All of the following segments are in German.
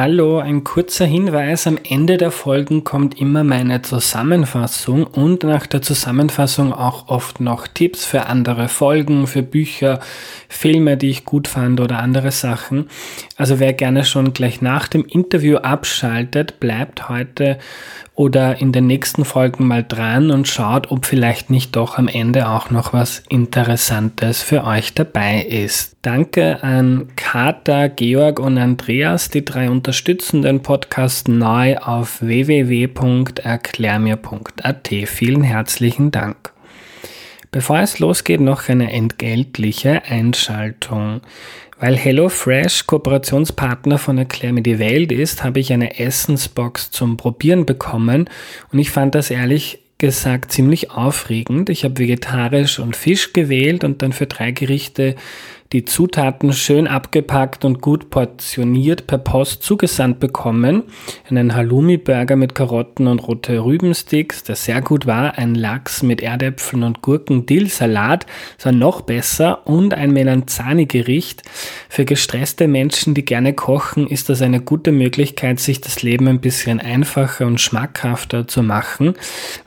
Hallo, ein kurzer Hinweis. Am Ende der Folgen kommt immer meine Zusammenfassung und nach der Zusammenfassung auch oft noch Tipps für andere Folgen, für Bücher, Filme, die ich gut fand oder andere Sachen. Also wer gerne schon gleich nach dem Interview abschaltet, bleibt heute oder in den nächsten Folgen mal dran und schaut, ob vielleicht nicht doch am Ende auch noch was Interessantes für euch dabei ist. Danke an Kata, Georg und Andreas, die drei unterstützen den Podcast neu auf www.erklärmir.at. Vielen herzlichen Dank. Bevor es losgeht, noch eine entgeltliche Einschaltung. Weil HelloFresh Kooperationspartner von Erklär mir die Welt ist, habe ich eine Essensbox zum Probieren bekommen und ich fand das ehrlich gesagt ziemlich aufregend. Ich habe vegetarisch und Fisch gewählt und dann für drei Gerichte die Zutaten schön abgepackt und gut portioniert per Post zugesandt bekommen. Einen Halloumi-Burger mit Karotten und rote Rübensticks, der sehr gut war. Ein Lachs mit Erdäpfeln und Gurken, Dill-Salat, das war noch besser. Und ein Melanzani-Gericht. Für gestresste Menschen, die gerne kochen, ist das eine gute Möglichkeit, sich das Leben ein bisschen einfacher und schmackhafter zu machen.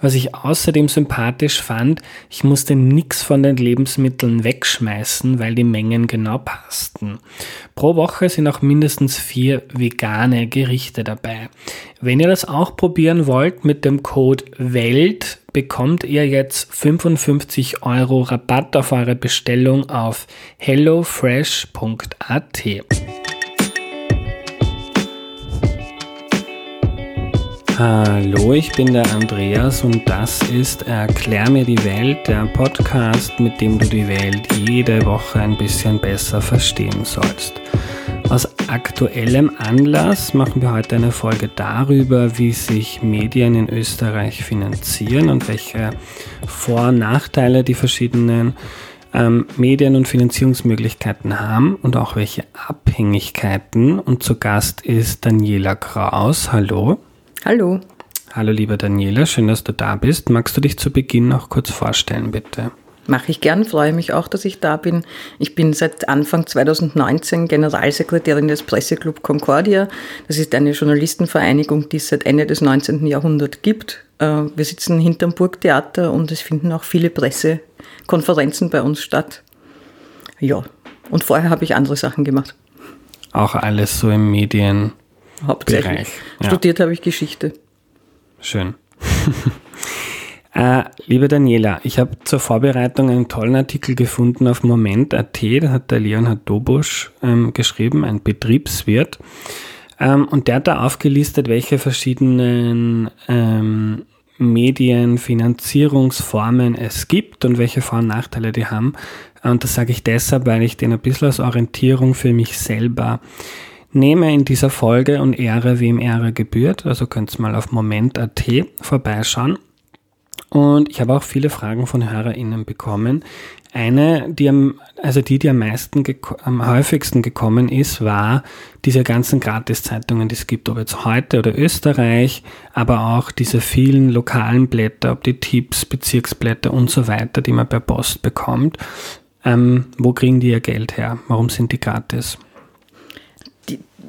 Was ich außerdem sympathisch fand, ich musste nichts von den Lebensmitteln wegschmeißen, weil die Menge Mengen genau passten. Pro Woche sind auch mindestens vier vegane Gerichte dabei. Wenn ihr das auch probieren wollt, mit dem Code WELT bekommt ihr jetzt 55 Euro Rabatt auf eure Bestellung auf hellofresh.at. Hallo, ich bin der Andreas und das ist Erklär mir die Welt, der Podcast, mit dem du die Welt jede Woche ein bisschen besser verstehen sollst. Aus aktuellem Anlass machen wir heute eine Folge darüber, wie sich Medien in Österreich finanzieren und welche Vor- und Nachteile die verschiedenen ähm, Medien- und Finanzierungsmöglichkeiten haben und auch welche Abhängigkeiten. Und zu Gast ist Daniela Kraus. Hallo. Hallo. Hallo, liebe Daniela, schön, dass du da bist. Magst du dich zu Beginn noch kurz vorstellen, bitte? Mache ich gern, freue mich auch, dass ich da bin. Ich bin seit Anfang 2019 Generalsekretärin des Presseclub Concordia. Das ist eine Journalistenvereinigung, die es seit Ende des 19. Jahrhunderts gibt. Äh, wir sitzen hinterm Burgtheater und es finden auch viele Pressekonferenzen bei uns statt. Ja, und vorher habe ich andere Sachen gemacht. Auch alles so im Medien hauptsächlich. Ja. Studiert habe ich Geschichte. Schön. äh, liebe Daniela, ich habe zur Vorbereitung einen tollen Artikel gefunden auf Moment.at, da hat der Leonhard Dobusch ähm, geschrieben, ein Betriebswirt. Ähm, und der hat da aufgelistet, welche verschiedenen ähm, Medienfinanzierungsformen es gibt und welche Vor- und Nachteile die haben. Und das sage ich deshalb, weil ich den ein bisschen als Orientierung für mich selber nehme in dieser Folge und Ehre, wem Ehre gebührt. Also könnt ihr mal auf moment.at vorbeischauen. Und ich habe auch viele Fragen von HörerInnen bekommen. Eine, die am, also die, die am meisten, am häufigsten gekommen ist, war diese ganzen Gratiszeitungen, die es gibt, ob jetzt heute oder Österreich, aber auch diese vielen lokalen Blätter, ob die Tipps, Bezirksblätter und so weiter, die man per Post bekommt. Ähm, wo kriegen die ihr Geld her? Warum sind die gratis?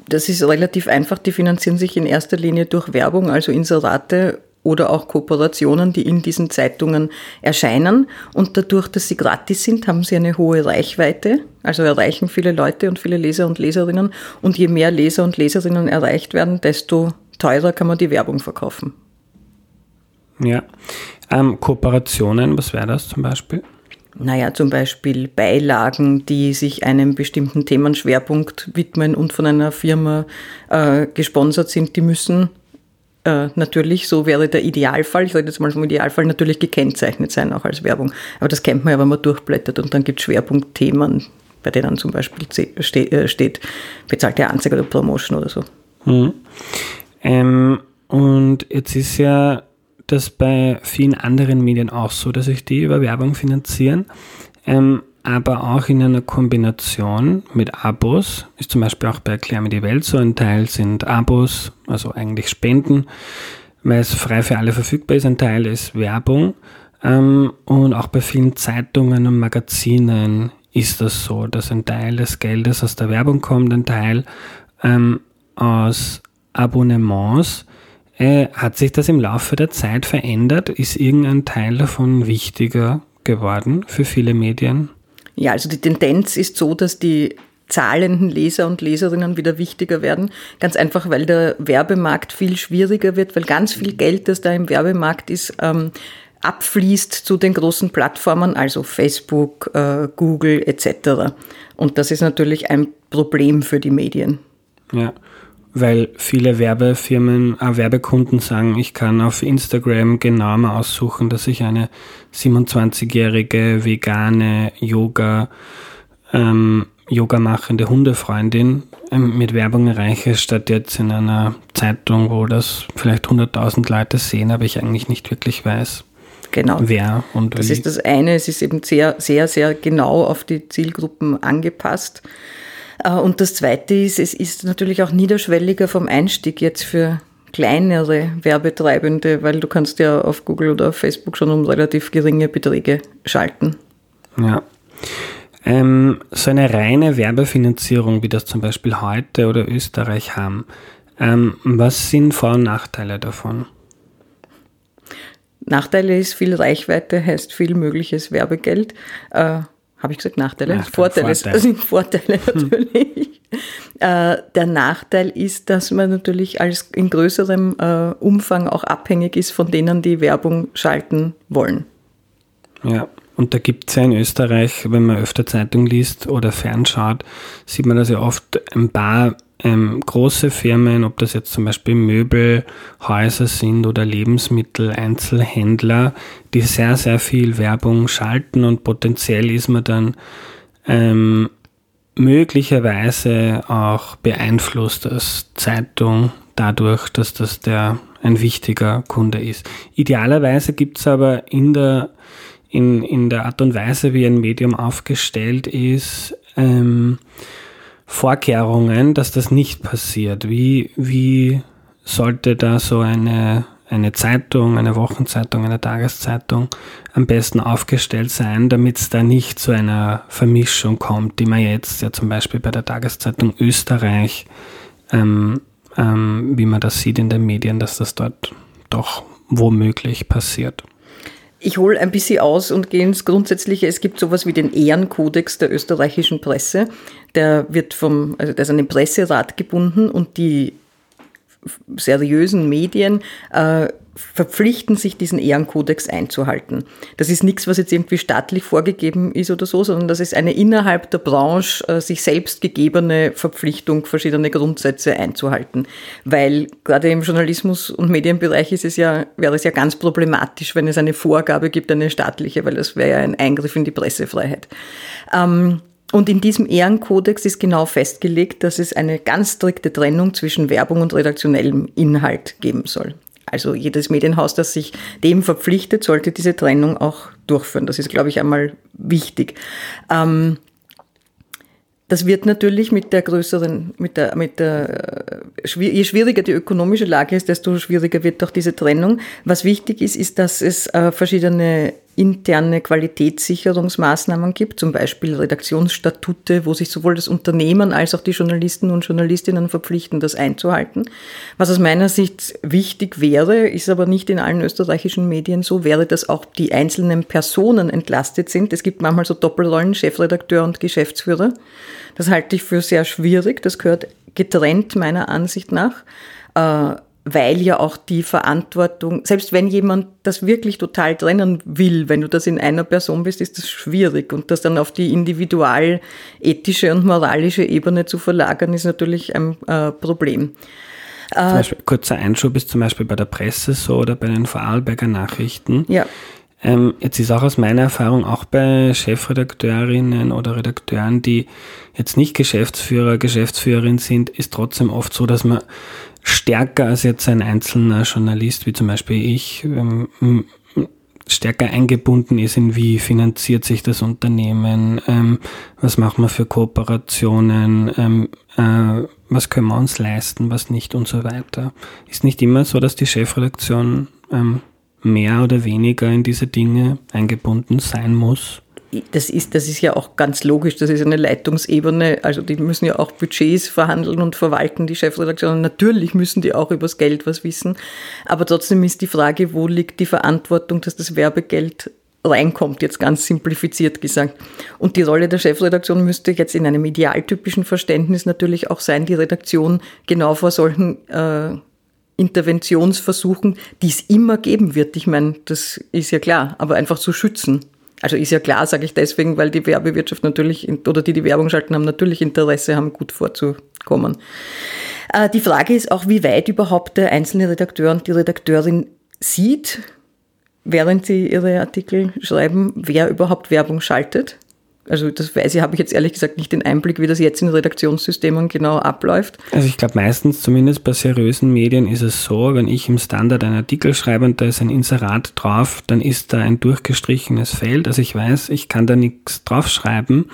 Das ist relativ einfach. Die finanzieren sich in erster Linie durch Werbung, also Inserate oder auch Kooperationen, die in diesen Zeitungen erscheinen. Und dadurch, dass sie gratis sind, haben sie eine hohe Reichweite, also erreichen viele Leute und viele Leser und Leserinnen. Und je mehr Leser und Leserinnen erreicht werden, desto teurer kann man die Werbung verkaufen. Ja. Ähm, Kooperationen, was wäre das zum Beispiel? Naja, zum Beispiel Beilagen, die sich einem bestimmten Themenschwerpunkt widmen und von einer Firma äh, gesponsert sind, die müssen äh, natürlich, so wäre der Idealfall, ich rede jetzt mal vom Idealfall, natürlich gekennzeichnet sein, auch als Werbung. Aber das kennt man ja, wenn man durchblättert und dann gibt es Schwerpunktthemen, bei denen zum Beispiel steht, äh, steht bezahlte Anzeige oder Promotion oder so. Mhm. Ähm, und jetzt ist ja das bei vielen anderen Medien auch so, dass sich die über Werbung finanzieren, ähm, aber auch in einer Kombination mit Abos, ist zum Beispiel auch bei Erklär mir die Welt so, ein Teil sind Abos, also eigentlich Spenden, weil es frei für alle verfügbar ist, ein Teil ist Werbung ähm, und auch bei vielen Zeitungen und Magazinen ist das so, dass ein Teil des Geldes aus der Werbung kommt, ein Teil ähm, aus Abonnements. Äh, hat sich das im Laufe der Zeit verändert? Ist irgendein Teil davon wichtiger geworden für viele Medien? Ja, also die Tendenz ist so, dass die zahlenden Leser und Leserinnen wieder wichtiger werden. Ganz einfach, weil der Werbemarkt viel schwieriger wird, weil ganz viel Geld, das da im Werbemarkt ist, ähm, abfließt zu den großen Plattformen, also Facebook, äh, Google etc. Und das ist natürlich ein Problem für die Medien. Ja, weil viele Werbefirmen, äh, Werbekunden sagen, ich kann auf Instagram genau mal aussuchen, dass ich eine 27-jährige vegane Yoga ähm, Yoga machende Hundefreundin ähm, mit Werbung erreiche, statt jetzt in einer Zeitung, wo das vielleicht 100.000 Leute sehen, aber ich eigentlich nicht wirklich weiß, genau. wer und Das wie. ist das eine, es ist eben sehr, sehr, sehr genau auf die Zielgruppen angepasst. Äh, und das zweite ist, es ist natürlich auch niederschwelliger vom Einstieg jetzt für kleinere Werbetreibende, weil du kannst ja auf Google oder auf Facebook schon um relativ geringe Beträge schalten. Ja. Ähm, so eine reine Werbefinanzierung, wie das zum Beispiel heute oder Österreich haben, ähm, was sind Vor- und Nachteile davon? Nachteile ist viel Reichweite, heißt viel mögliches Werbegeld. Äh, Habe ich gesagt Nachteile? Nachteil, Vorteile Vorteil. sind Vorteile natürlich. Äh, der Nachteil ist, dass man natürlich als in größerem äh, Umfang auch abhängig ist von denen, die Werbung schalten wollen. Ja, und da gibt es ja in Österreich, wenn man öfter Zeitung liest oder fernschaut, sieht man das ja oft ein paar ähm, große Firmen, ob das jetzt zum Beispiel Möbelhäuser sind oder Lebensmittel, Einzelhändler, die sehr, sehr viel Werbung schalten und potenziell ist man dann ähm, möglicherweise auch beeinflusst als Zeitung dadurch, dass das der ein wichtiger Kunde ist. Idealerweise gibt es aber in der, in, in der Art und Weise, wie ein Medium aufgestellt ist, ähm, Vorkehrungen, dass das nicht passiert. Wie, wie sollte da so eine, eine Zeitung, eine Wochenzeitung, eine Tageszeitung am besten aufgestellt sein, damit es da nicht zu einer Vermischung kommt, die man jetzt ja zum Beispiel bei der Tageszeitung Österreich, ähm, ähm, wie man das sieht in den Medien, dass das dort doch womöglich passiert. Ich hole ein bisschen aus und gehe ins Grundsätzliche. Es gibt sowas wie den Ehrenkodex der österreichischen Presse. Der wird vom, also der ist an den Presserat gebunden und die seriösen Medien äh, verpflichten sich, diesen Ehrenkodex einzuhalten. Das ist nichts, was jetzt irgendwie staatlich vorgegeben ist oder so, sondern das ist eine innerhalb der Branche äh, sich selbst gegebene Verpflichtung, verschiedene Grundsätze einzuhalten. Weil gerade im Journalismus- und Medienbereich ist es ja, wäre es ja ganz problematisch, wenn es eine Vorgabe gibt, eine staatliche, weil das wäre ja ein Eingriff in die Pressefreiheit. Ähm, und in diesem Ehrenkodex ist genau festgelegt, dass es eine ganz strikte Trennung zwischen Werbung und redaktionellem Inhalt geben soll. Also jedes Medienhaus, das sich dem verpflichtet, sollte diese Trennung auch durchführen. Das ist, glaube ich, einmal wichtig. Ähm, das wird natürlich mit der größeren, mit der, mit der, je schwieriger die ökonomische Lage ist, desto schwieriger wird auch diese Trennung. Was wichtig ist, ist, dass es äh, verschiedene interne Qualitätssicherungsmaßnahmen gibt, zum Beispiel Redaktionsstatute, wo sich sowohl das Unternehmen als auch die Journalisten und Journalistinnen verpflichten, das einzuhalten. Was aus meiner Sicht wichtig wäre, ist aber nicht in allen österreichischen Medien so, wäre, dass auch die einzelnen Personen entlastet sind. Es gibt manchmal so Doppelrollen, Chefredakteur und Geschäftsführer. Das halte ich für sehr schwierig. Das gehört getrennt meiner Ansicht nach. Äh, weil ja auch die Verantwortung, selbst wenn jemand das wirklich total trennen will, wenn du das in einer Person bist, ist das schwierig. Und das dann auf die individual ethische und moralische Ebene zu verlagern, ist natürlich ein äh, Problem. Zum Beispiel, kurzer Einschub ist zum Beispiel bei der Presse so oder bei den Vorarlberger Nachrichten. Ja. Ähm, jetzt ist auch aus meiner Erfahrung auch bei Chefredakteurinnen oder Redakteuren, die jetzt nicht Geschäftsführer, Geschäftsführerin sind, ist trotzdem oft so, dass man stärker als jetzt ein einzelner Journalist, wie zum Beispiel ich, ähm, stärker eingebunden ist in wie finanziert sich das Unternehmen, ähm, was machen wir für Kooperationen, ähm, äh, was können wir uns leisten, was nicht und so weiter. Ist nicht immer so, dass die Chefredaktion ähm, mehr oder weniger in diese Dinge eingebunden sein muss? das ist, das ist ja auch ganz logisch, das ist eine Leitungsebene, also die müssen ja auch Budgets verhandeln und verwalten, die Chefredaktionen. Natürlich müssen die auch übers Geld was wissen, aber trotzdem ist die Frage, wo liegt die Verantwortung, dass das Werbegeld reinkommt, jetzt ganz simplifiziert gesagt. Und die Rolle der Chefredaktion müsste jetzt in einem idealtypischen Verständnis natürlich auch sein, die Redaktion genau vor solchen äh, Interventionsversuchen, die es immer geben wird. Ich meine, das ist ja klar, aber einfach zu schützen. Also ist ja klar, sage ich deswegen, weil die Werbewirtschaft natürlich, oder die die Werbung schalten, haben natürlich Interesse, haben gut vorzukommen. Äh, die Frage ist auch, wie weit überhaupt der einzelne Redakteur und die Redakteurin sieht, während sie ihre Artikel schreiben, wer überhaupt Werbung schaltet. Also das weiß ich, habe ich jetzt ehrlich gesagt nicht den Einblick, wie das jetzt in Redaktionssystemen genau abläuft. Also ich glaube meistens, zumindest bei seriösen Medien, ist es so, wenn ich im Standard einen Artikel schreibe und da ist ein Inserat drauf, dann ist da ein durchgestrichenes Feld. Also ich weiß, ich kann da nichts draufschreiben,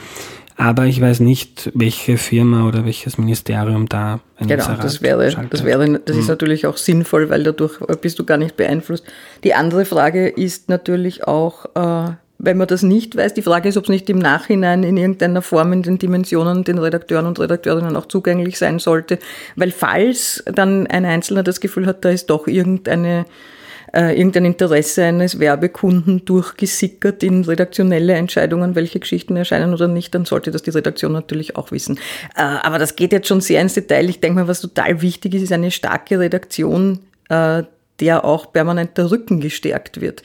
aber ich weiß nicht, welche Firma oder welches Ministerium da ein genau, Inserat das wäre, schaltet. das wäre, das ist hm. natürlich auch sinnvoll, weil dadurch bist du gar nicht beeinflusst. Die andere Frage ist natürlich auch, äh, wenn man das nicht weiß. Die Frage ist, ob es nicht im Nachhinein in irgendeiner Form in den Dimensionen den Redakteuren und Redakteurinnen auch zugänglich sein sollte. Weil falls dann ein Einzelner das Gefühl hat, da ist doch irgendeine äh, irgendein Interesse eines Werbekunden durchgesickert in redaktionelle Entscheidungen, welche Geschichten erscheinen oder nicht, dann sollte das die Redaktion natürlich auch wissen. Äh, aber das geht jetzt schon sehr ins Detail. Ich denke mal, was total wichtig ist, ist eine starke Redaktion, äh, der auch permanent der Rücken gestärkt wird.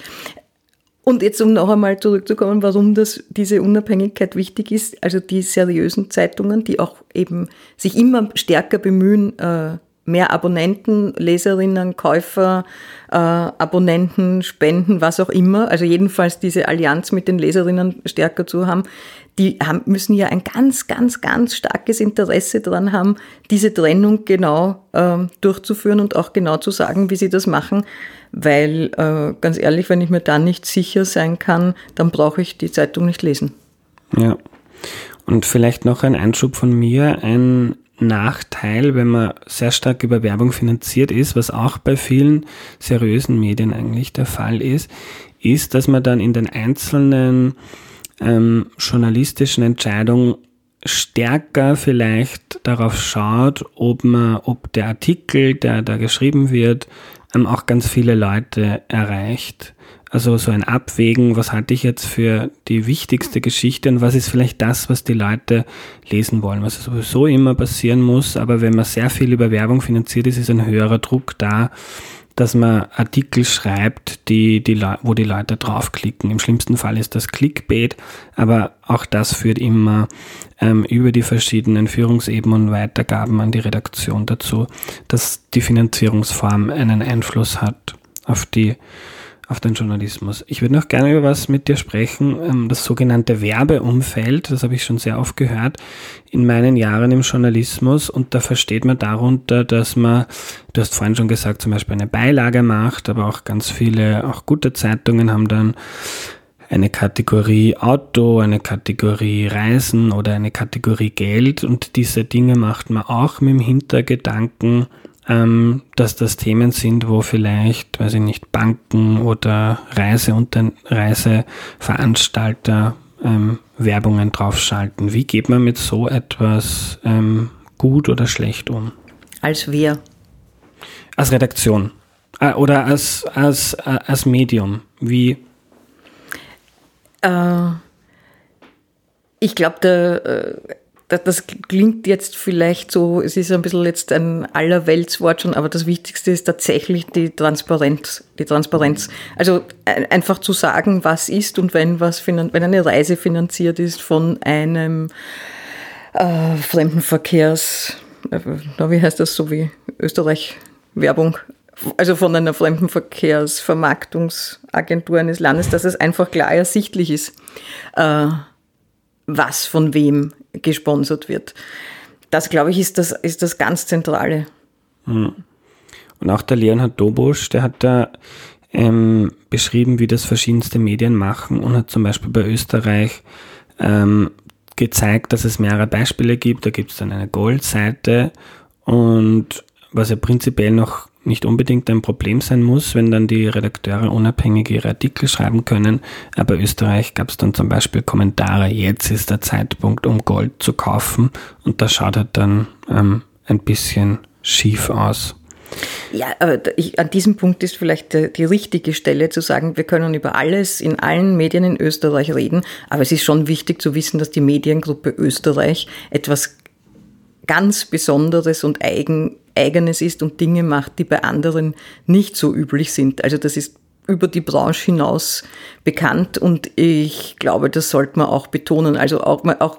Und jetzt, um noch einmal zurückzukommen, warum das, diese Unabhängigkeit wichtig ist, also die seriösen Zeitungen, die auch eben sich immer stärker bemühen, äh, mehr Abonnenten, Leserinnen, Käufer, äh, Abonnenten, Spenden, was auch immer, also jedenfalls diese Allianz mit den Leserinnen stärker zu haben, die haben, müssen ja ein ganz, ganz, ganz starkes Interesse daran haben, diese Trennung genau ähm, durchzuführen und auch genau zu sagen, wie sie das machen. Weil, äh, ganz ehrlich, wenn ich mir da nicht sicher sein kann, dann brauche ich die Zeitung nicht lesen. Ja. Und vielleicht noch ein Einschub von mir. Ein Nachteil, wenn man sehr stark über Werbung finanziert ist, was auch bei vielen seriösen Medien eigentlich der Fall ist, ist, dass man dann in den einzelnen ähm, journalistischen Entscheidungen stärker vielleicht darauf schaut, ob man, ob der Artikel, der da geschrieben wird, ähm, auch ganz viele Leute erreicht. Also so ein Abwägen, was halte ich jetzt für die wichtigste Geschichte und was ist vielleicht das, was die Leute lesen wollen, was sowieso immer passieren muss. Aber wenn man sehr viel über Werbung finanziert ist, ist ein höherer Druck da, dass man Artikel schreibt, die, die, wo die Leute draufklicken. Im schlimmsten Fall ist das Clickbait, aber auch das führt immer ähm, über die verschiedenen Führungsebenen und Weitergaben an die Redaktion dazu, dass die Finanzierungsform einen Einfluss hat auf die auf den Journalismus. Ich würde noch gerne über was mit dir sprechen, ähm, das sogenannte Werbeumfeld, das habe ich schon sehr oft gehört in meinen Jahren im Journalismus. Und da versteht man darunter, dass man, du hast vorhin schon gesagt, zum Beispiel eine Beilage macht, aber auch ganz viele, auch gute Zeitungen haben dann eine Kategorie Auto, eine Kategorie Reisen oder eine Kategorie Geld. Und diese Dinge macht man auch mit dem Hintergedanken, ähm, dass das Themen sind, wo vielleicht, weiß ich nicht, Banken oder Reise und Reiseveranstalter ähm, Werbungen draufschalten. Wie geht man mit so etwas ähm, gut oder schlecht um? Als wer? Als Redaktion äh, oder als, als, äh, als Medium. Wie? Äh, ich glaube, der äh, das klingt jetzt vielleicht so, es ist ein bisschen jetzt ein Allerweltswort schon, aber das Wichtigste ist tatsächlich die Transparenz. Die Transparenz. Also einfach zu sagen, was ist und wenn was wenn eine Reise finanziert ist von einem äh, Fremdenverkehrs, äh, wie heißt das so wie Österreich Werbung, also von einer Fremdenverkehrsvermarktungsagentur eines Landes, dass es einfach klar ersichtlich ist. Äh, was von wem gesponsert wird. Das, glaube ich, ist das, ist das ganz Zentrale. Hm. Und auch der Leonhard Dobusch, der hat da ähm, beschrieben, wie das verschiedenste Medien machen und hat zum Beispiel bei Österreich ähm, gezeigt, dass es mehrere Beispiele gibt. Da gibt es dann eine Goldseite und was ja prinzipiell noch nicht unbedingt ein Problem sein muss, wenn dann die Redakteure unabhängig ihre Artikel schreiben können. Aber Österreich gab es dann zum Beispiel Kommentare, jetzt ist der Zeitpunkt, um Gold zu kaufen. Und das schaut halt dann ähm, ein bisschen schief aus. Ja, aber ich, an diesem Punkt ist vielleicht die, die richtige Stelle zu sagen, wir können über alles in allen Medien in Österreich reden, aber es ist schon wichtig zu wissen, dass die Mediengruppe Österreich etwas ganz Besonderes und eigen, Eigenes ist und Dinge macht, die bei anderen nicht so üblich sind. Also das ist über die Branche hinaus bekannt und ich glaube, das sollte man auch betonen. Also auch, auch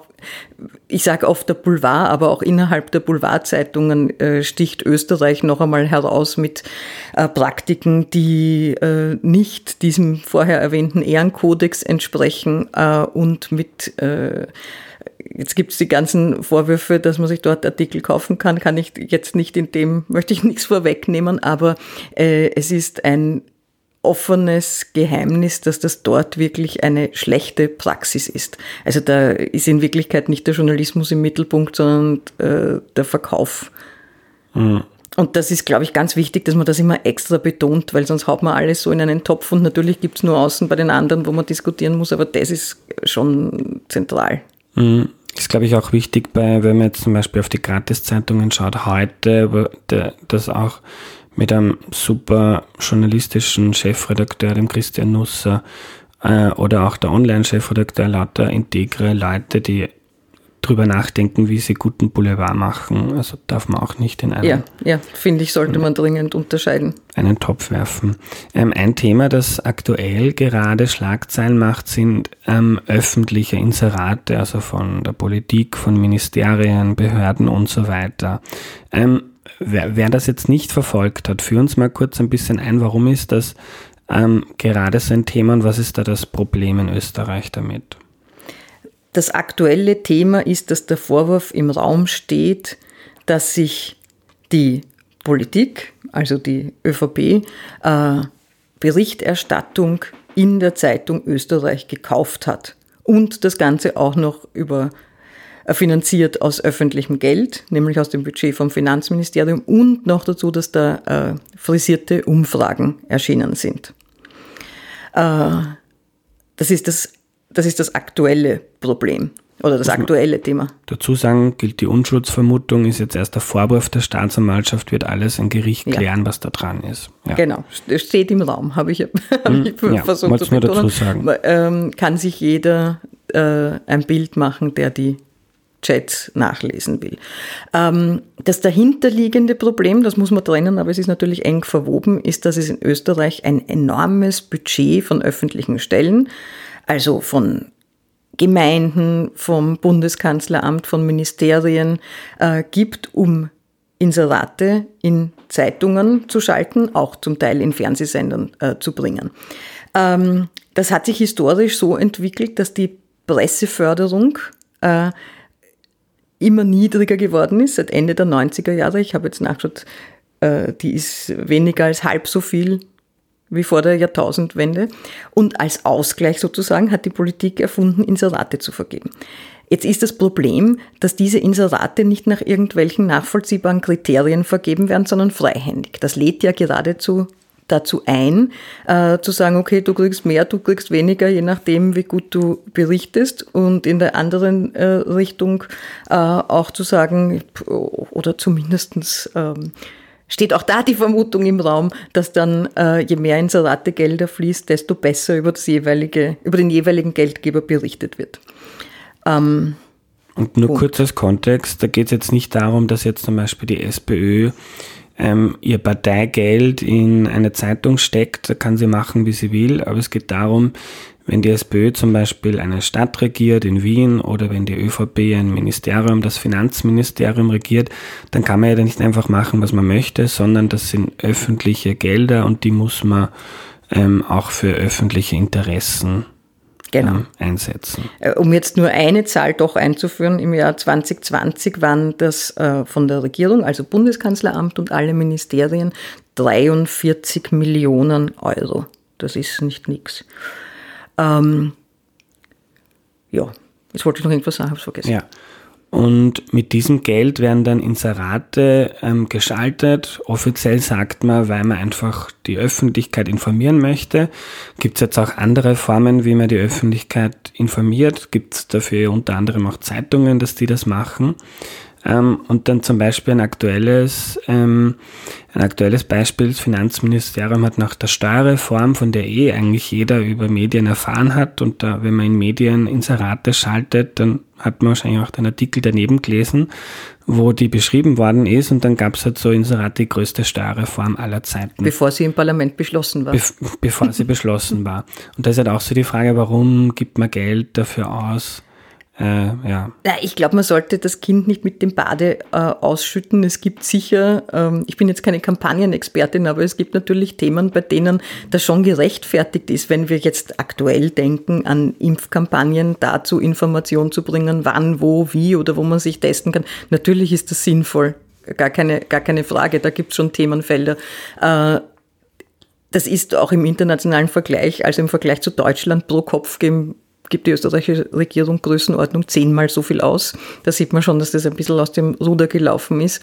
ich sage oft der Boulevard, aber auch innerhalb der Boulevardzeitungen äh, sticht Österreich noch einmal heraus mit äh, Praktiken, die äh, nicht diesem vorher erwähnten Ehrenkodex entsprechen äh, und mit äh, Jetzt gibt es die ganzen Vorwürfe, dass man sich dort Artikel kaufen kann, kann ich jetzt nicht in dem, möchte ich nichts vorwegnehmen, aber äh, es ist ein offenes Geheimnis, dass das dort wirklich eine schlechte Praxis ist. Also da ist in Wirklichkeit nicht der Journalismus im Mittelpunkt, sondern äh, der Verkauf. Mhm. Und das ist, glaube ich, ganz wichtig, dass man das immer extra betont, weil sonst haut man alles so in einen Topf und natürlich gibt es nur außen bei den anderen, wo man diskutieren muss, aber das ist schon zentral. Mhm. Das ist, glaube ich, auch wichtig, bei, wenn man jetzt zum Beispiel auf die Gratiszeitungen schaut, heute, dass auch mit einem super journalistischen Chefredakteur, dem Christian Nusser, äh, oder auch der Online-Chefredakteur, lauter integre Leute, die drüber nachdenken, wie sie guten Boulevard machen. Also darf man auch nicht in einen. Ja, ja finde ich, sollte man dringend unterscheiden. Einen Topf werfen. Ähm, ein Thema, das aktuell gerade Schlagzeilen macht, sind ähm, öffentliche Inserate, also von der Politik, von Ministerien, Behörden und so weiter. Ähm, wer, wer, das jetzt nicht verfolgt hat, führ uns mal kurz ein bisschen ein, warum ist das ähm, gerade so ein Thema und was ist da das Problem in Österreich damit? Das aktuelle Thema ist, dass der Vorwurf im Raum steht, dass sich die Politik, also die ÖVP, äh, Berichterstattung in der Zeitung Österreich gekauft hat und das Ganze auch noch über äh, finanziert aus öffentlichem Geld, nämlich aus dem Budget vom Finanzministerium und noch dazu, dass da äh, frisierte Umfragen erschienen sind. Äh, das ist das das ist das aktuelle Problem oder das aktuelle Thema. Dazu sagen, gilt die Unschuldsvermutung, ist jetzt erst der Vorwurf der Staatsanwaltschaft, wird alles ein Gericht klären, ja. was da dran ist. Ja. Genau, steht im Raum, habe ich, hab hm, ich ja, versucht zu betonen. Dazu sagen. Ähm, kann sich jeder äh, ein Bild machen, der die Chats nachlesen will. Ähm, das dahinterliegende Problem, das muss man trennen, aber es ist natürlich eng verwoben, ist, dass es in Österreich ein enormes Budget von öffentlichen Stellen also von Gemeinden, vom Bundeskanzleramt, von Ministerien äh, gibt, um Inserate in Zeitungen zu schalten, auch zum Teil in Fernsehsendern äh, zu bringen. Ähm, das hat sich historisch so entwickelt, dass die Presseförderung äh, immer niedriger geworden ist, seit Ende der 90er Jahre. Ich habe jetzt nachgeschaut, äh, die ist weniger als halb so viel wie vor der Jahrtausendwende. Und als Ausgleich sozusagen hat die Politik erfunden, Inserate zu vergeben. Jetzt ist das Problem, dass diese Inserate nicht nach irgendwelchen nachvollziehbaren Kriterien vergeben werden, sondern freihändig. Das lädt ja geradezu dazu ein, äh, zu sagen, okay, du kriegst mehr, du kriegst weniger, je nachdem, wie gut du berichtest. Und in der anderen äh, Richtung äh, auch zu sagen, oder zumindestens ähm, steht auch da die Vermutung im Raum, dass dann äh, je mehr Inserategelder fließt, desto besser über, das jeweilige, über den jeweiligen Geldgeber berichtet wird. Ähm, und nur Punkt. kurz als Kontext, da geht es jetzt nicht darum, dass jetzt zum Beispiel die SPÖ ähm, ihr Parteigeld in eine Zeitung steckt, da kann sie machen, wie sie will, aber es geht darum, wenn die SPÖ zum Beispiel eine Stadt regiert in Wien oder wenn die ÖVP ein Ministerium, das Finanzministerium regiert, dann kann man ja nicht einfach machen, was man möchte, sondern das sind öffentliche Gelder und die muss man ähm, auch für öffentliche Interessen genau. ähm, einsetzen. Äh, um jetzt nur eine Zahl doch einzuführen, im Jahr 2020 waren das äh, von der Regierung, also Bundeskanzleramt und alle Ministerien, 43 Millionen Euro. Das ist nicht nichts. Ähm, ja, jetzt wollte ich noch irgendwas sagen, habe es vergessen. Ja. Und mit diesem Geld werden dann Inserate ähm, geschaltet. Offiziell sagt man, weil man einfach die Öffentlichkeit informieren möchte. Gibt es jetzt auch andere Formen, wie man die Öffentlichkeit informiert. Gibt es dafür unter anderem auch Zeitungen, dass die das machen. Ähm, und dann zum Beispiel ein aktuelles, ähm, ein aktuelles Beispiel, das Finanzministerium hat nach der Steuerreform, von der eh eigentlich jeder über Medien erfahren hat, und da, wenn man in Medien Inserate schaltet, dann hat man wahrscheinlich auch den Artikel daneben gelesen, wo die beschrieben worden ist, und dann gab es halt so Inserat die größte Steuerreform aller Zeiten. Bevor sie im Parlament beschlossen war. Be bevor sie beschlossen war. Und da ist halt auch so die Frage, warum gibt man Geld dafür aus? Äh, ja. Ich glaube, man sollte das Kind nicht mit dem Bade äh, ausschütten. Es gibt sicher, ähm, ich bin jetzt keine Kampagnenexpertin, aber es gibt natürlich Themen, bei denen das schon gerechtfertigt ist, wenn wir jetzt aktuell denken an Impfkampagnen, dazu Informationen zu bringen, wann, wo, wie oder wo man sich testen kann. Natürlich ist das sinnvoll. Gar keine, gar keine Frage, da gibt es schon Themenfelder. Äh, das ist auch im internationalen Vergleich, also im Vergleich zu Deutschland pro Kopf geben gibt die österreichische Regierung Größenordnung zehnmal so viel aus. Da sieht man schon, dass das ein bisschen aus dem Ruder gelaufen ist.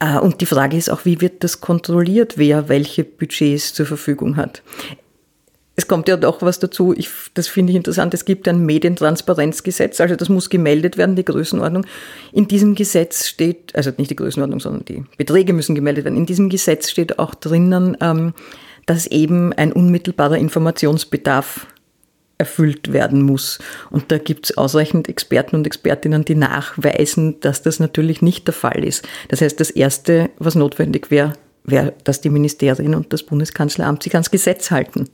Äh, und die Frage ist auch, wie wird das kontrolliert, wer welche Budgets zur Verfügung hat? Es kommt ja doch was dazu, ich, das finde ich interessant, es gibt ein Medientransparenzgesetz, also das muss gemeldet werden, die Größenordnung. In diesem Gesetz steht, also nicht die Größenordnung, sondern die Beträge müssen gemeldet werden. In diesem Gesetz steht auch drinnen, ähm, dass eben ein unmittelbarer Informationsbedarf erfüllt werden muss. Und da gibt es ausreichend Experten und Expertinnen, die nachweisen, dass das natürlich nicht der Fall ist. Das heißt, das Erste, was notwendig wäre, wäre, dass die Ministerien und das Bundeskanzleramt sich ans Gesetz halten.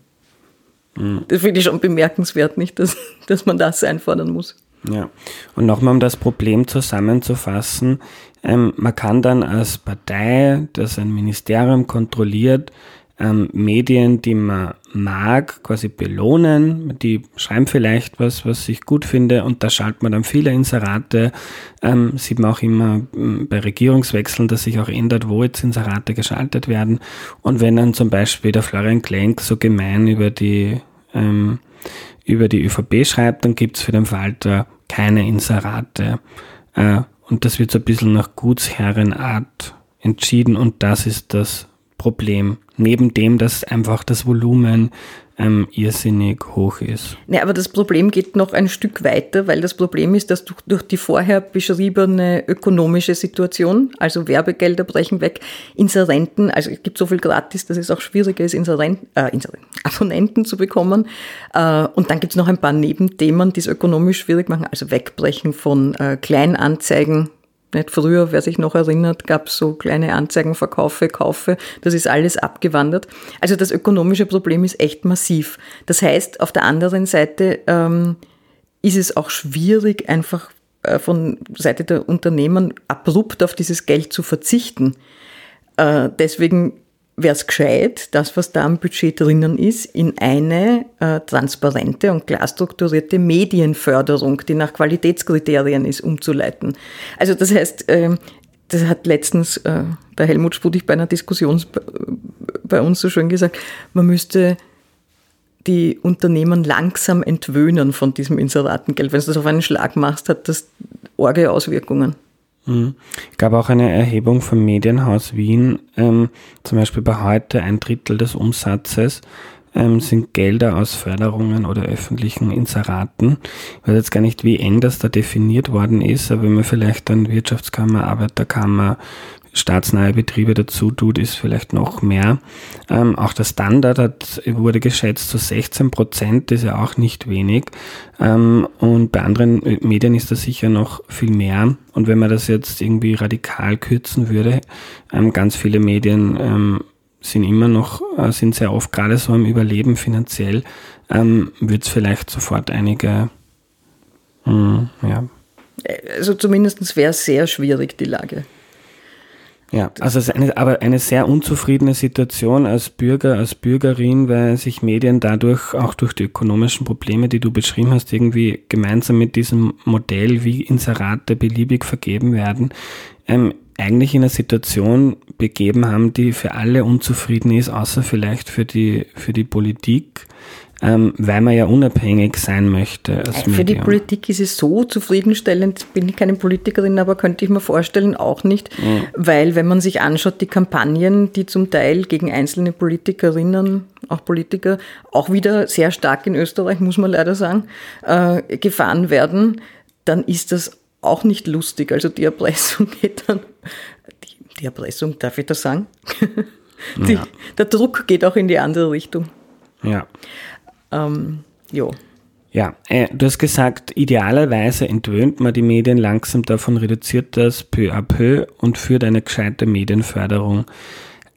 Mhm. Das finde ich schon bemerkenswert, nicht, dass, dass man das einfordern muss. Ja, und nochmal, um das Problem zusammenzufassen, ähm, man kann dann als Partei, das ein Ministerium kontrolliert, ähm, Medien, die man mag, quasi belohnen. Die schreiben vielleicht was, was ich gut finde und da schaltet man dann viele Inserate. Ähm, sieht man auch immer ähm, bei Regierungswechseln, dass sich auch ändert, wo jetzt Inserate geschaltet werden. Und wenn dann zum Beispiel der Florian Klenk so gemein über die, ähm, über die ÖVP schreibt, dann gibt's für den Falter keine Inserate. Äh, und das wird so ein bisschen nach Gutsherrenart entschieden und das ist das Problem. Neben dem, dass einfach das Volumen ähm, irrsinnig hoch ist. Ja, aber das Problem geht noch ein Stück weiter, weil das Problem ist, dass durch, durch die vorher beschriebene ökonomische Situation, also Werbegelder brechen weg, Inserenten, also es gibt so viel gratis, dass es auch schwieriger ist, Inserenten, äh, Inserenten, Abonnenten zu bekommen. Äh, und dann gibt es noch ein paar Nebenthemen, die es ökonomisch schwierig machen, also Wegbrechen von äh, Kleinanzeigen, nicht früher, wer sich noch erinnert, gab es so kleine Anzeigenverkaufe, Kaufe. Das ist alles abgewandert. Also das ökonomische Problem ist echt massiv. Das heißt, auf der anderen Seite ähm, ist es auch schwierig, einfach äh, von Seite der Unternehmen abrupt auf dieses Geld zu verzichten. Äh, deswegen wäre es gescheit, das, was da am Budget drinnen ist, in eine äh, transparente und klar strukturierte Medienförderung, die nach Qualitätskriterien ist, umzuleiten. Also das heißt, äh, das hat letztens äh, der Helmut Spudig bei einer Diskussion bei uns so schön gesagt, man müsste die Unternehmen langsam entwöhnen von diesem Inseratengeld. Wenn du das auf einen Schlag machst, hat das orge Auswirkungen. Mhm. Gab auch eine Erhebung vom Medienhaus Wien, ähm, zum Beispiel bei heute ein Drittel des Umsatzes ähm, sind Gelder aus Förderungen oder öffentlichen Inseraten. Ich weiß jetzt gar nicht, wie eng das da definiert worden ist, aber wenn man vielleicht dann Wirtschaftskammer, Arbeiterkammer, staatsnahe Betriebe dazu tut, ist vielleicht noch mehr. Ähm, auch der Standard hat, wurde geschätzt zu 16 Prozent, ist ja auch nicht wenig. Ähm, und bei anderen Medien ist das sicher noch viel mehr. Und wenn man das jetzt irgendwie radikal kürzen würde, ähm, ganz viele Medien ähm, sind immer noch, äh, sind sehr oft gerade so im Überleben finanziell, ähm, wird es vielleicht sofort einige, mh, hm, ja. Also zumindest wäre es sehr schwierig, die Lage. Ja, also es ist eine, aber eine sehr unzufriedene Situation als Bürger, als Bürgerin, weil sich Medien dadurch auch durch die ökonomischen Probleme, die du beschrieben hast, irgendwie gemeinsam mit diesem Modell, wie Inserate beliebig vergeben werden, ähm, eigentlich in eine Situation begeben haben, die für alle unzufrieden ist, außer vielleicht für die, für die Politik, ähm, weil man ja unabhängig sein möchte. Als Für Medium. die Politik ist es so zufriedenstellend, bin ich keine Politikerin, aber könnte ich mir vorstellen, auch nicht, mhm. weil wenn man sich anschaut, die Kampagnen, die zum Teil gegen einzelne Politikerinnen, auch Politiker, auch wieder sehr stark in Österreich, muss man leider sagen, äh, gefahren werden, dann ist das auch nicht lustig. Also die Erpressung geht dann, die, die Erpressung, darf ich das sagen? die, ja. Der Druck geht auch in die andere Richtung. Ja. Ähm, jo. Ja, äh, du hast gesagt, idealerweise entwöhnt man die Medien langsam, davon reduziert das peu à peu und führt eine gescheite Medienförderung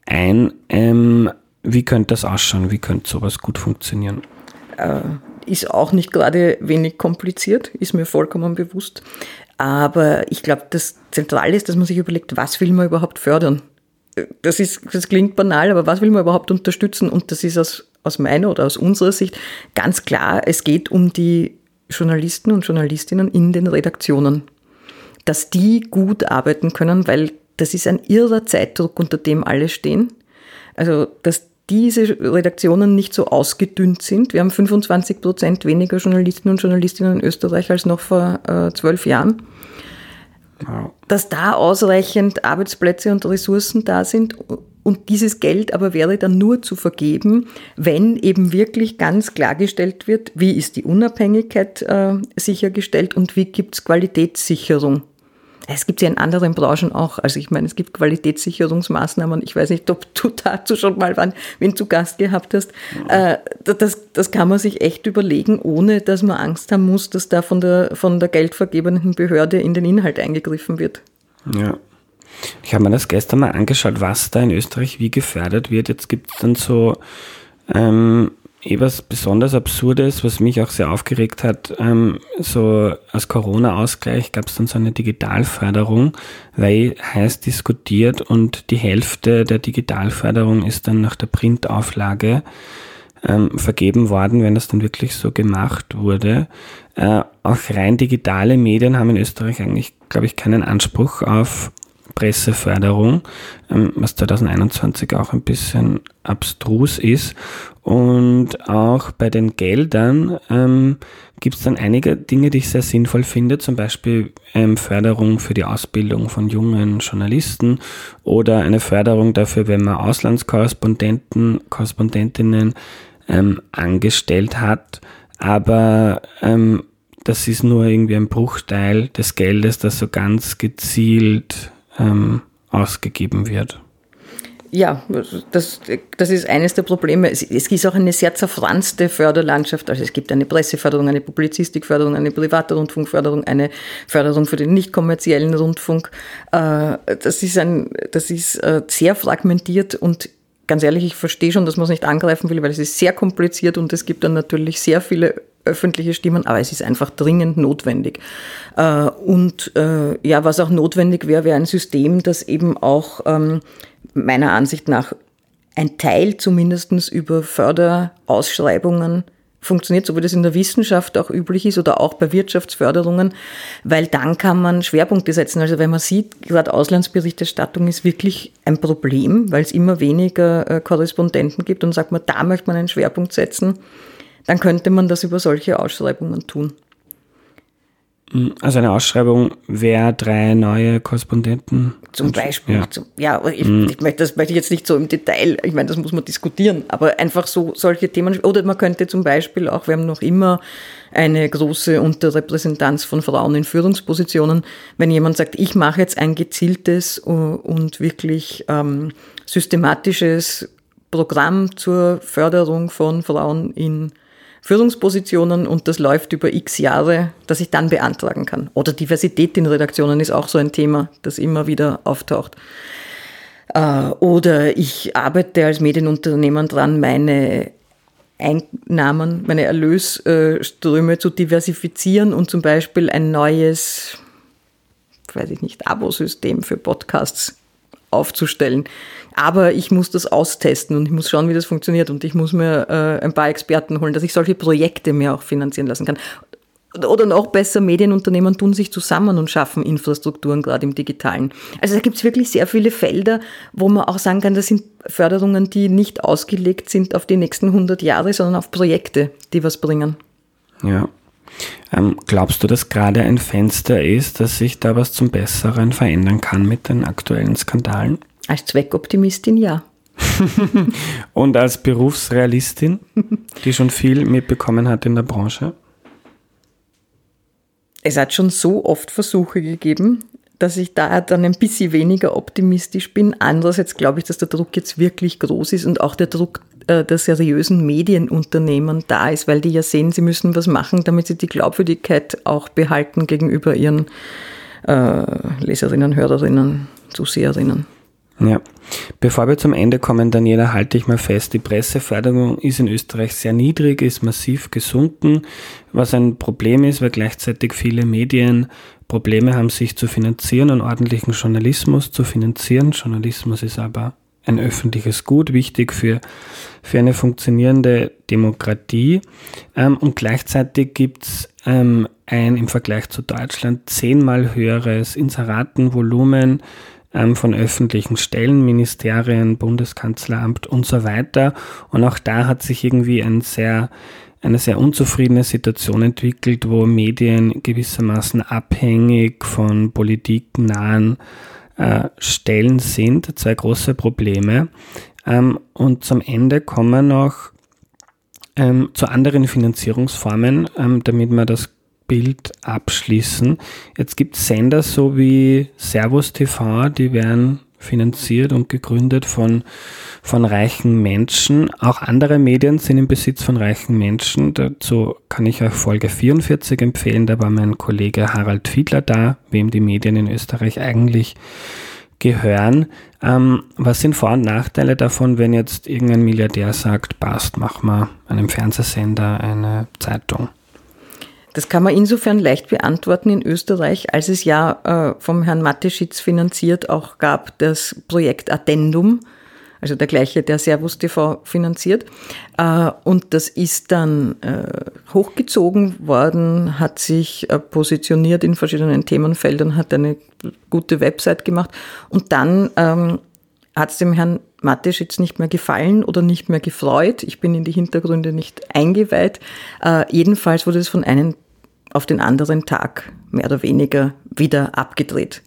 ein. Ähm, wie könnte das ausschauen? Wie könnte sowas gut funktionieren? Äh, ist auch nicht gerade wenig kompliziert, ist mir vollkommen bewusst. Aber ich glaube, das Zentrale ist, dass man sich überlegt, was will man überhaupt fördern? Das, ist, das klingt banal, aber was will man überhaupt unterstützen? Und das ist aus aus meiner oder aus unserer Sicht ganz klar, es geht um die Journalisten und Journalistinnen in den Redaktionen. Dass die gut arbeiten können, weil das ist ein irrer Zeitdruck, unter dem alle stehen. Also, dass diese Redaktionen nicht so ausgedünnt sind. Wir haben 25 Prozent weniger Journalisten und Journalistinnen in Österreich als noch vor äh, zwölf Jahren. Wow. Dass da ausreichend Arbeitsplätze und Ressourcen da sind und dieses Geld aber wäre dann nur zu vergeben, wenn eben wirklich ganz klargestellt wird, wie ist die Unabhängigkeit äh, sichergestellt und wie gibt es Qualitätssicherung. Es gibt ja in anderen Branchen auch. Also ich meine, es gibt Qualitätssicherungsmaßnahmen. Ich weiß nicht, ob du dazu schon mal wann, wen zu Gast gehabt hast. Äh, das, das kann man sich echt überlegen, ohne dass man Angst haben muss, dass da von der, von der geldvergebenden Behörde in den Inhalt eingegriffen wird. Ja. Ich habe mir das gestern mal angeschaut, was da in Österreich wie gefördert wird. Jetzt gibt es dann so ähm, etwas besonders Absurdes, was mich auch sehr aufgeregt hat. Ähm, so als Corona-Ausgleich gab es dann so eine Digitalförderung, weil heiß diskutiert und die Hälfte der Digitalförderung ist dann nach der Printauflage ähm, vergeben worden, wenn das dann wirklich so gemacht wurde. Äh, auch rein digitale Medien haben in Österreich eigentlich, glaube ich, keinen Anspruch auf Presseförderung, ähm, was 2021 auch ein bisschen abstrus ist. Und auch bei den Geldern ähm, gibt es dann einige Dinge, die ich sehr sinnvoll finde, zum Beispiel ähm, Förderung für die Ausbildung von jungen Journalisten oder eine Förderung dafür, wenn man Auslandskorrespondenten, Korrespondentinnen ähm, angestellt hat. Aber ähm, das ist nur irgendwie ein Bruchteil des Geldes, das so ganz gezielt ähm, ausgegeben wird. Ja, das, das ist eines der Probleme. Es, ist auch eine sehr zerfranste Förderlandschaft. Also es gibt eine Presseförderung, eine Publizistikförderung, eine private Rundfunkförderung, eine Förderung für den nicht kommerziellen Rundfunk. Äh, das ist, ein, das ist äh, sehr fragmentiert und ganz ehrlich, ich verstehe schon, dass man es nicht angreifen will, weil es ist sehr kompliziert und es gibt dann natürlich sehr viele öffentliche Stimmen, aber es ist einfach dringend notwendig. Äh, und äh, ja, was auch notwendig wäre, wäre ein System, das eben auch ähm, meiner Ansicht nach ein Teil zumindest über Förderausschreibungen funktioniert, so wie das in der Wissenschaft auch üblich ist oder auch bei Wirtschaftsförderungen, weil dann kann man Schwerpunkte setzen. Also wenn man sieht, gerade Auslandsberichterstattung ist wirklich ein Problem, weil es immer weniger äh, Korrespondenten gibt und sagt man, da möchte man einen Schwerpunkt setzen dann könnte man das über solche Ausschreibungen tun. Also eine Ausschreibung wäre drei neue Korrespondenten. Zum Beispiel. Ja, zum, ja ich, mhm. ich möchte, das möchte ich jetzt nicht so im Detail, ich meine, das muss man diskutieren, aber einfach so solche Themen. Oder man könnte zum Beispiel auch, wir haben noch immer eine große Unterrepräsentanz von Frauen in Führungspositionen. Wenn jemand sagt, ich mache jetzt ein gezieltes und wirklich ähm, systematisches Programm zur Förderung von Frauen in Führungspositionen und das läuft über x Jahre, dass ich dann beantragen kann. Oder Diversität in Redaktionen ist auch so ein Thema, das immer wieder auftaucht. Äh, oder ich arbeite als Medienunternehmer dran, meine Einnahmen, meine Erlösströme zu diversifizieren und zum Beispiel ein neues, weiß ich nicht, Abosystem für Podcasts aufzustellen. Aber ich muss das austesten und ich muss schauen, wie das funktioniert und ich muss mir äh, ein paar Experten holen, dass ich solche Projekte mir auch finanzieren lassen kann. Oder noch besser, Medienunternehmen tun sich zusammen und schaffen Infrastrukturen, gerade im Digitalen. Also da gibt es wirklich sehr viele Felder, wo man auch sagen kann, das sind Förderungen, die nicht ausgelegt sind auf die nächsten 100 Jahre, sondern auf Projekte, die was bringen. Ja. Ähm, glaubst du, dass gerade ein Fenster ist, dass sich da was zum Besseren verändern kann mit den aktuellen Skandalen? Als Zweckoptimistin ja. Und als Berufsrealistin, die schon viel mitbekommen hat in der Branche? Es hat schon so oft Versuche gegeben, dass ich da dann ein bisschen weniger optimistisch bin. Andererseits glaube ich, dass der Druck jetzt wirklich groß ist und auch der Druck der seriösen Medienunternehmen da ist, weil die ja sehen, sie müssen was machen, damit sie die Glaubwürdigkeit auch behalten gegenüber ihren äh, Leserinnen, Hörerinnen, Zuseherinnen. Ja. Bevor wir zum Ende kommen, Daniela, halte ich mal fest, die Presseförderung ist in Österreich sehr niedrig, ist massiv gesunken, was ein Problem ist, weil gleichzeitig viele Medien Probleme haben, sich zu finanzieren und ordentlichen Journalismus zu finanzieren. Journalismus ist aber ein öffentliches Gut, wichtig für, für eine funktionierende Demokratie. Ähm, und gleichzeitig gibt es ähm, ein im Vergleich zu Deutschland zehnmal höheres Inseratenvolumen ähm, von öffentlichen Stellen, Ministerien, Bundeskanzleramt und so weiter. Und auch da hat sich irgendwie ein sehr, eine sehr unzufriedene Situation entwickelt, wo Medien gewissermaßen abhängig von politiknahen äh, Stellen sind. Zwei große Probleme. Ähm, und zum Ende kommen noch ähm, zu anderen Finanzierungsformen, ähm, damit man das Bild abschließen. Jetzt gibt es Sender so wie Servus TV, die werden finanziert und gegründet von, von reichen Menschen. Auch andere Medien sind im Besitz von reichen Menschen. Dazu kann ich euch Folge 44 empfehlen. Da war mein Kollege Harald Fiedler da, wem die Medien in Österreich eigentlich gehören. Ähm, was sind Vor- und Nachteile davon, wenn jetzt irgendein Milliardär sagt, passt, mach mal einem Fernsehsender eine Zeitung? Das kann man insofern leicht beantworten in Österreich, als es ja äh, vom Herrn Mateschitz finanziert auch gab das Projekt Addendum, also der gleiche, der Servus TV finanziert. Äh, und das ist dann äh, hochgezogen worden, hat sich äh, positioniert in verschiedenen Themenfeldern, hat eine gute Website gemacht und dann ähm, hat es dem Herrn Mateschitz nicht mehr gefallen oder nicht mehr gefreut. Ich bin in die Hintergründe nicht eingeweiht. Äh, jedenfalls wurde es von einem auf den anderen Tag mehr oder weniger wieder abgedreht.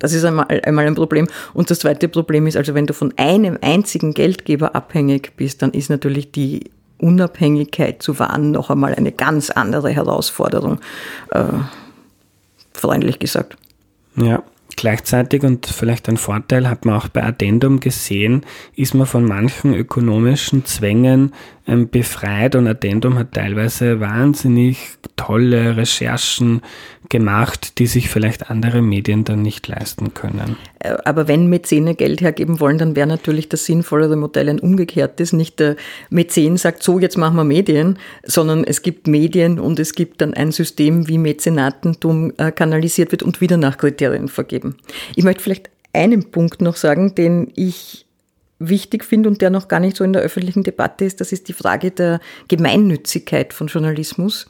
Das ist einmal, einmal ein Problem. Und das zweite Problem ist also, wenn du von einem einzigen Geldgeber abhängig bist, dann ist natürlich die Unabhängigkeit zu wahren noch einmal eine ganz andere Herausforderung, äh, freundlich gesagt. Ja, Gleichzeitig und vielleicht ein Vorteil hat man auch bei Addendum gesehen, ist man von manchen ökonomischen Zwängen ähm, befreit und Addendum hat teilweise wahnsinnig tolle Recherchen gemacht, die sich vielleicht andere Medien dann nicht leisten können. Äh, aber wenn Mäzene Geld hergeben wollen, dann wäre natürlich das sinnvollere Modell ein umgekehrtes. Nicht der Mäzen sagt, so jetzt machen wir Medien, sondern es gibt Medien und es gibt dann ein System, wie Mäzenatentum äh, kanalisiert wird und wieder nach Kriterien vergeben. Ich möchte vielleicht einen Punkt noch sagen, den ich wichtig finde und der noch gar nicht so in der öffentlichen Debatte ist, das ist die Frage der Gemeinnützigkeit von Journalismus.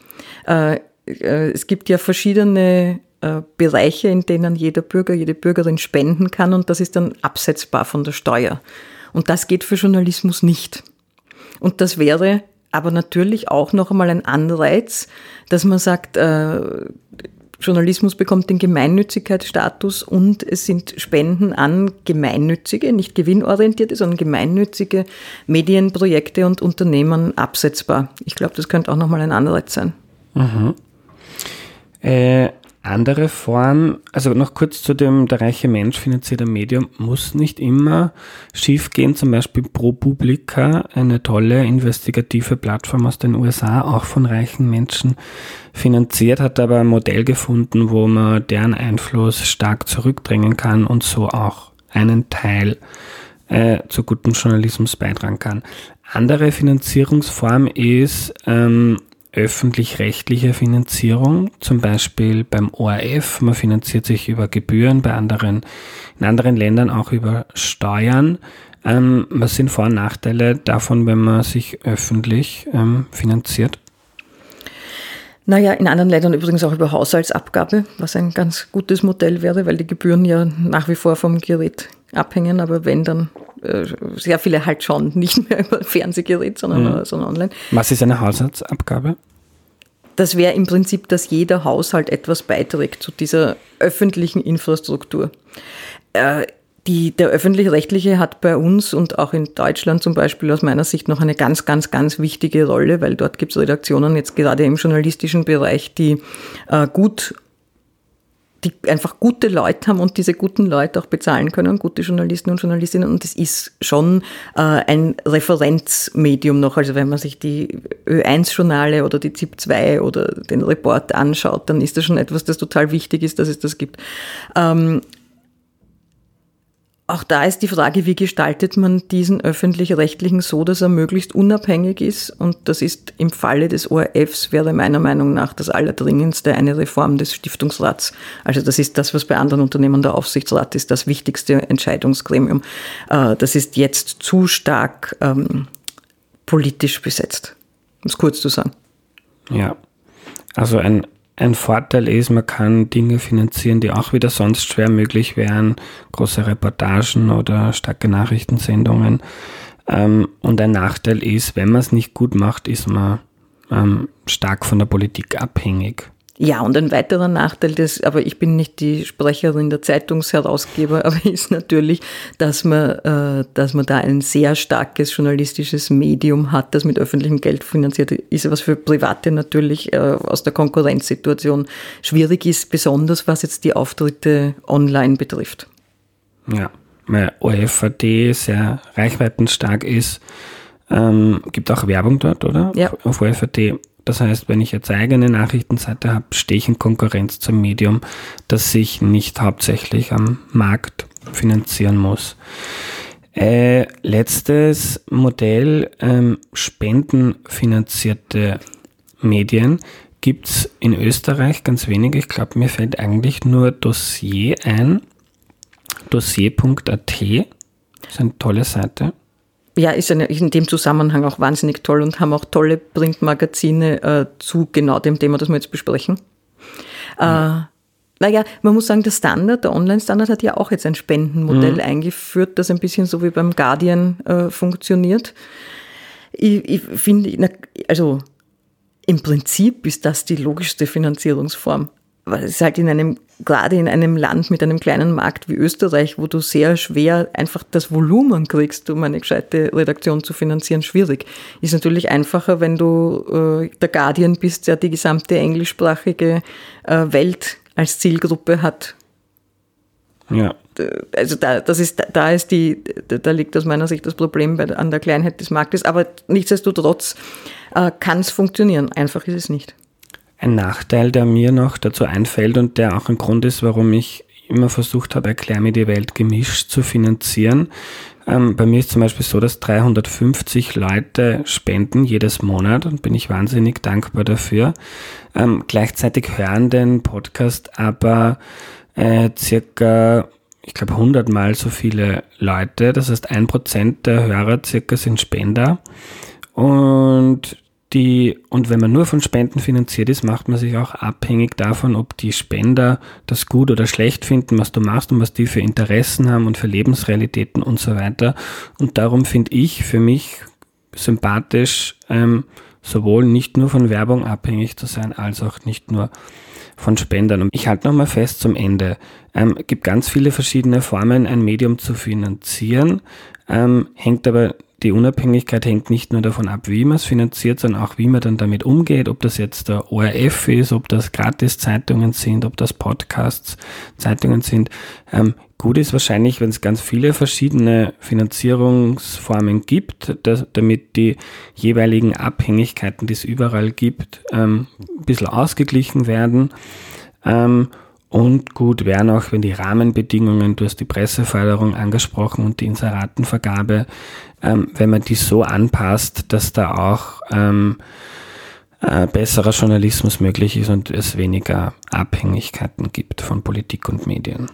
Äh, äh, es gibt ja verschiedene äh, Bereiche, in denen jeder Bürger, jede Bürgerin spenden kann und das ist dann absetzbar von der Steuer. Und das geht für Journalismus nicht. Und das wäre aber natürlich auch noch einmal ein Anreiz, dass man sagt, Journalismus bekommt den Gemeinnützigkeitsstatus und es sind Spenden an gemeinnützige, nicht gewinnorientierte, sondern gemeinnützige Medienprojekte und Unternehmen absetzbar. Ich glaube, das könnte auch nochmal ein Anreiz sein. Mhm. Äh, andere Form, also noch kurz zu dem, der reiche Mensch finanzierter Medium muss nicht immer schief gehen. Zum Beispiel ProPublica, eine tolle investigative Plattform aus den USA, auch von reichen Menschen finanziert, hat aber ein Modell gefunden, wo man deren Einfluss stark zurückdrängen kann und so auch einen Teil äh, zu gutem Journalismus beitragen kann. Andere Finanzierungsform ist ähm, öffentlich-rechtliche Finanzierung, zum Beispiel beim ORF. Man finanziert sich über Gebühren, bei anderen, in anderen Ländern auch über Steuern. Ähm, was sind Vor- und Nachteile davon, wenn man sich öffentlich ähm, finanziert? Naja, in anderen Ländern übrigens auch über Haushaltsabgabe, was ein ganz gutes Modell wäre, weil die Gebühren ja nach wie vor vom Gerät abhängen, aber wenn dann sehr viele halt schon nicht mehr über Fernsehgerät, sondern, mhm. sondern online. Was ist eine Haushaltsabgabe? Das wäre im Prinzip, dass jeder Haushalt etwas beiträgt zu dieser öffentlichen Infrastruktur. Äh, die, der öffentlich-rechtliche hat bei uns und auch in Deutschland zum Beispiel aus meiner Sicht noch eine ganz, ganz, ganz wichtige Rolle, weil dort gibt es Redaktionen jetzt gerade im journalistischen Bereich, die äh, gut die einfach gute Leute haben und diese guten Leute auch bezahlen können, gute Journalisten und Journalistinnen. Und es ist schon äh, ein Referenzmedium noch. Also wenn man sich die Ö1-Journale oder die ZIP 2 oder den Report anschaut, dann ist das schon etwas, das total wichtig ist, dass es das gibt. Ähm, auch da ist die Frage, wie gestaltet man diesen öffentlich-rechtlichen so, dass er möglichst unabhängig ist. Und das ist im Falle des ORFs wäre meiner Meinung nach das Allerdringendste eine Reform des Stiftungsrats. Also das ist das, was bei anderen Unternehmen der Aufsichtsrat ist, das wichtigste Entscheidungsgremium. Äh, das ist jetzt zu stark ähm, politisch besetzt, um es kurz zu sagen. Ja, also ein ein Vorteil ist, man kann Dinge finanzieren, die auch wieder sonst schwer möglich wären, große Reportagen oder starke Nachrichtensendungen. Ähm, und ein Nachteil ist, wenn man es nicht gut macht, ist man ähm, stark von der Politik abhängig. Ja, und ein weiterer Nachteil des, aber ich bin nicht die Sprecherin der Zeitungsherausgeber, aber ist natürlich, dass man, äh, dass man da ein sehr starkes journalistisches Medium hat, das mit öffentlichem Geld finanziert ist, was für Private natürlich äh, aus der Konkurrenzsituation schwierig ist, besonders was jetzt die Auftritte online betrifft. Ja, weil OFAD sehr reichweitenstark ist, ähm, gibt auch Werbung dort, oder? Ja. Auf OFAD das heißt, wenn ich jetzt eigene Nachrichtenseite habe, stehe ich in Konkurrenz zum Medium, das sich nicht hauptsächlich am Markt finanzieren muss. Äh, letztes Modell, ähm, spendenfinanzierte Medien gibt es in Österreich ganz wenige. Ich glaube, mir fällt eigentlich nur Dossier ein. Dossier.at ist eine tolle Seite ja, ist, eine, in dem Zusammenhang auch wahnsinnig toll und haben auch tolle Printmagazine äh, zu genau dem Thema, das wir jetzt besprechen. Mhm. Äh, naja, man muss sagen, der Standard, der Online-Standard hat ja auch jetzt ein Spendenmodell mhm. eingeführt, das ein bisschen so wie beim Guardian äh, funktioniert. Ich, ich finde, also im Prinzip ist das die logischste Finanzierungsform weil es halt in einem, gerade in einem Land mit einem kleinen Markt wie Österreich, wo du sehr schwer einfach das Volumen kriegst, um eine gescheite Redaktion zu finanzieren, schwierig. Ist natürlich einfacher, wenn du äh, der Guardian bist, der die gesamte englischsprachige äh, Welt als Zielgruppe hat. Ja. Also da, das ist, da ist die, da liegt aus meiner Sicht das Problem bei, an der Kleinheit des Marktes, aber nichtsdestotrotz äh, kann es funktionieren. Einfach ist es nicht. Ein Nachteil, der mir noch dazu einfällt und der auch ein Grund ist, warum ich immer versucht habe, Erklär mir die Welt gemischt zu finanzieren. Ähm, bei mir ist zum Beispiel so, dass 350 Leute spenden jedes Monat und bin ich wahnsinnig dankbar dafür. Ähm, gleichzeitig hören den Podcast aber äh, circa, ich glaube, 100 mal so viele Leute. Das heißt, ein Prozent der Hörer circa sind Spender. Und die, und wenn man nur von Spenden finanziert ist, macht man sich auch abhängig davon, ob die Spender das gut oder schlecht finden, was du machst und was die für Interessen haben und für Lebensrealitäten und so weiter. Und darum finde ich für mich sympathisch, ähm, sowohl nicht nur von Werbung abhängig zu sein, als auch nicht nur von Spendern. Und ich halte nochmal fest zum Ende. Ähm, gibt ganz viele verschiedene Formen, ein Medium zu finanzieren, ähm, hängt aber die Unabhängigkeit hängt nicht nur davon ab, wie man es finanziert, sondern auch, wie man dann damit umgeht, ob das jetzt der ORF ist, ob das Gratis-Zeitungen sind, ob das Podcasts, Zeitungen sind. Ähm, gut ist wahrscheinlich, wenn es ganz viele verschiedene Finanzierungsformen gibt, dass, damit die jeweiligen Abhängigkeiten, die es überall gibt, ähm, ein bisschen ausgeglichen werden. Ähm, und gut wären auch, wenn die Rahmenbedingungen, du hast die Presseförderung angesprochen und die Inseratenvergabe, ähm, wenn man die so anpasst, dass da auch ähm, äh, besserer Journalismus möglich ist und es weniger Abhängigkeiten gibt von Politik und Medien.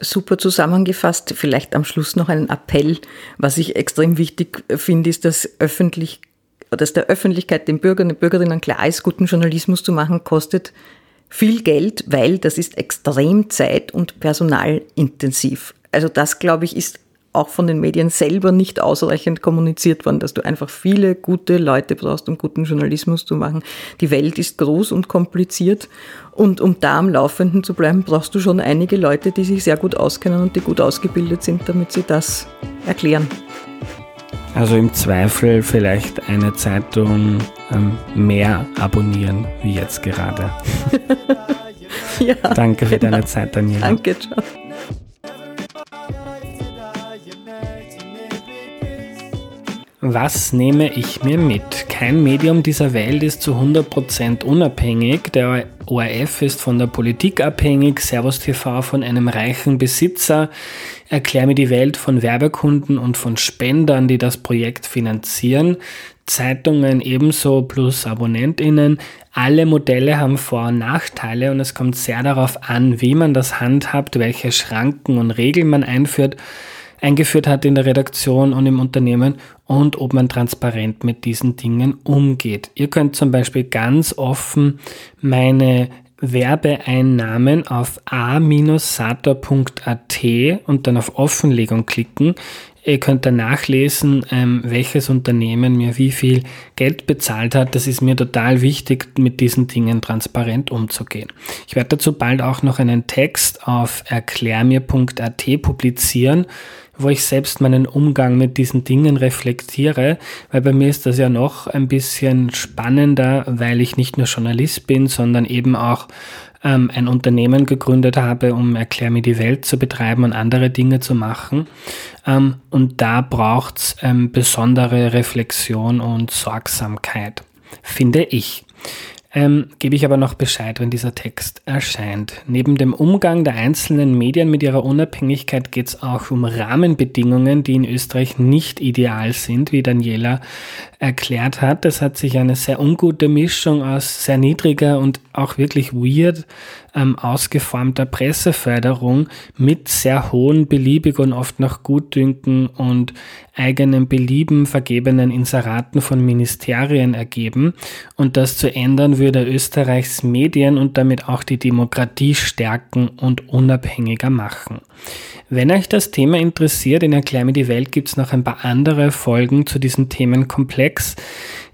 Super zusammengefasst, vielleicht am Schluss noch einen Appell. Was ich extrem wichtig finde, ist, dass öffentlich, dass der Öffentlichkeit, den Bürgern und Bürgerinnen klar ist, guten Journalismus zu machen, kostet viel Geld, weil das ist extrem zeit- und personalintensiv. Also das, glaube ich, ist auch von den Medien selber nicht ausreichend kommuniziert worden, dass du einfach viele gute Leute brauchst, um guten Journalismus zu machen. Die Welt ist groß und kompliziert und um da am Laufenden zu bleiben, brauchst du schon einige Leute, die sich sehr gut auskennen und die gut ausgebildet sind, damit sie das erklären. Also im Zweifel vielleicht eine Zeitung ähm, mehr abonnieren, wie jetzt gerade. ja, Danke für genau. deine Zeit, Daniela. Danke, ciao. Was nehme ich mir mit? Kein Medium dieser Welt ist zu 100% unabhängig. Der ORF ist von der Politik abhängig, Servus TV von einem reichen Besitzer, Erklär mir die Welt von Werbekunden und von Spendern, die das Projekt finanzieren. Zeitungen ebenso plus AbonnentInnen. Alle Modelle haben Vor- und Nachteile und es kommt sehr darauf an, wie man das handhabt, welche Schranken und Regeln man einführt eingeführt hat in der Redaktion und im Unternehmen und ob man transparent mit diesen Dingen umgeht. Ihr könnt zum Beispiel ganz offen meine Werbeeinnahmen auf a-sator.at und dann auf Offenlegung klicken. Ihr könnt dann nachlesen, ähm, welches Unternehmen mir wie viel Geld bezahlt hat. Das ist mir total wichtig, mit diesen Dingen transparent umzugehen. Ich werde dazu bald auch noch einen Text auf erklärmir.at publizieren wo ich selbst meinen Umgang mit diesen Dingen reflektiere, weil bei mir ist das ja noch ein bisschen spannender, weil ich nicht nur Journalist bin, sondern eben auch ähm, ein Unternehmen gegründet habe, um Erklär mir die Welt zu betreiben und andere Dinge zu machen. Ähm, und da braucht's ähm, besondere Reflexion und Sorgsamkeit, finde ich. Ähm, gebe ich aber noch Bescheid, wenn dieser Text erscheint. Neben dem Umgang der einzelnen Medien mit ihrer Unabhängigkeit geht es auch um Rahmenbedingungen, die in Österreich nicht ideal sind, wie Daniela erklärt hat. Es hat sich eine sehr ungute Mischung aus sehr niedriger und auch wirklich weird ähm, ausgeformter Presseförderung mit sehr hohen, beliebig und oft noch Gutdünken und eigenen Belieben vergebenen Inseraten von Ministerien ergeben. Und das zu ändern würde Österreichs Medien und damit auch die Demokratie stärken und unabhängiger machen. Wenn euch das Thema interessiert, in Erklär mir die Welt gibt es noch ein paar andere Folgen zu diesem Themenkomplex.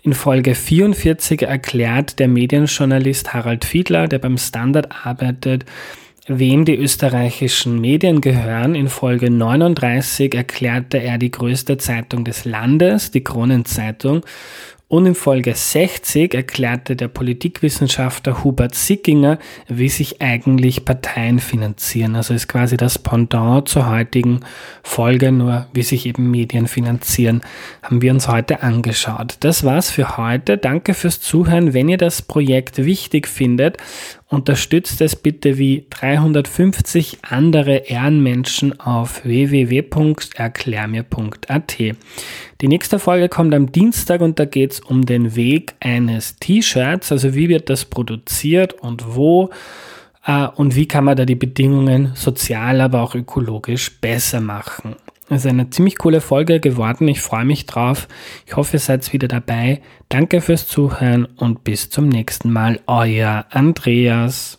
In Folge 44 erklärt der Medienjournalist Harald Fiedler, der beim Standard arbeitet, wem die österreichischen Medien gehören. In Folge 39 erklärte er die größte Zeitung des Landes, die Kronenzeitung. Und in Folge 60 erklärte der Politikwissenschaftler Hubert Sickinger, wie sich eigentlich Parteien finanzieren. Also ist quasi das Pendant zur heutigen Folge, nur wie sich eben Medien finanzieren, haben wir uns heute angeschaut. Das war's für heute. Danke fürs Zuhören. Wenn ihr das Projekt wichtig findet Unterstützt es bitte wie 350 andere Ehrenmenschen auf www.erklärmir.at. Die nächste Folge kommt am Dienstag und da geht es um den Weg eines T-Shirts, also wie wird das produziert und wo äh, und wie kann man da die Bedingungen sozial, aber auch ökologisch besser machen. Ist eine ziemlich coole Folge geworden. Ich freue mich drauf. Ich hoffe, ihr seid wieder dabei. Danke fürs Zuhören und bis zum nächsten Mal. Euer Andreas.